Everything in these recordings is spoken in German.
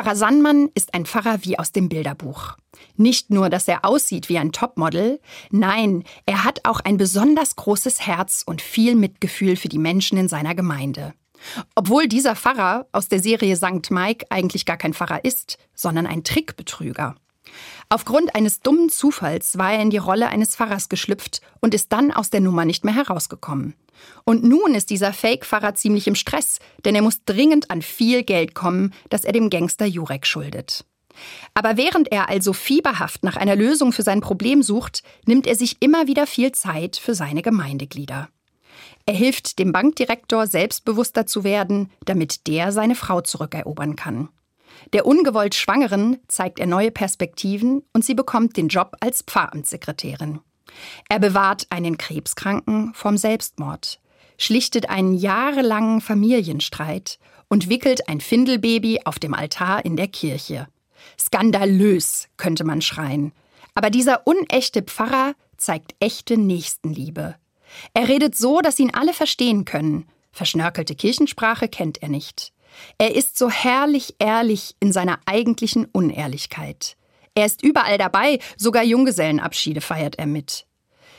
Pfarrer Sandmann ist ein Pfarrer wie aus dem Bilderbuch. Nicht nur, dass er aussieht wie ein Topmodel, nein, er hat auch ein besonders großes Herz und viel Mitgefühl für die Menschen in seiner Gemeinde. Obwohl dieser Pfarrer aus der Serie St. Mike eigentlich gar kein Pfarrer ist, sondern ein Trickbetrüger. Aufgrund eines dummen Zufalls war er in die Rolle eines Pfarrers geschlüpft und ist dann aus der Nummer nicht mehr herausgekommen. Und nun ist dieser Fake-Pfarrer ziemlich im Stress, denn er muss dringend an viel Geld kommen, das er dem Gangster Jurek schuldet. Aber während er also fieberhaft nach einer Lösung für sein Problem sucht, nimmt er sich immer wieder viel Zeit für seine Gemeindeglieder. Er hilft dem Bankdirektor, selbstbewusster zu werden, damit der seine Frau zurückerobern kann. Der ungewollt Schwangeren zeigt er neue Perspektiven und sie bekommt den Job als Pfarramtssekretärin. Er bewahrt einen Krebskranken vom Selbstmord, schlichtet einen jahrelangen Familienstreit und wickelt ein Findelbaby auf dem Altar in der Kirche. Skandalös, könnte man schreien. Aber dieser unechte Pfarrer zeigt echte Nächstenliebe. Er redet so, dass ihn alle verstehen können. Verschnörkelte Kirchensprache kennt er nicht. Er ist so herrlich ehrlich in seiner eigentlichen Unehrlichkeit. Er ist überall dabei, sogar Junggesellenabschiede feiert er mit.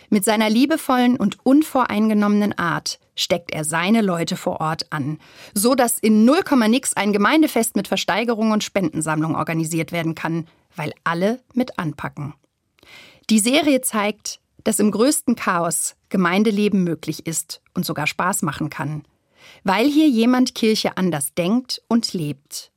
Mit seiner liebevollen und unvoreingenommenen Art steckt er seine Leute vor Ort an, so dass in 0, nix ein Gemeindefest mit Versteigerung und Spendensammlung organisiert werden kann, weil alle mit anpacken. Die Serie zeigt, dass im größten Chaos Gemeindeleben möglich ist und sogar Spaß machen kann weil hier jemand Kirche anders denkt und lebt.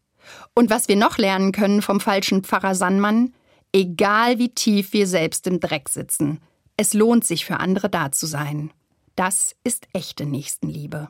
Und was wir noch lernen können vom falschen Pfarrer Sandmann, egal wie tief wir selbst im Dreck sitzen, es lohnt sich für andere da zu sein. Das ist echte Nächstenliebe.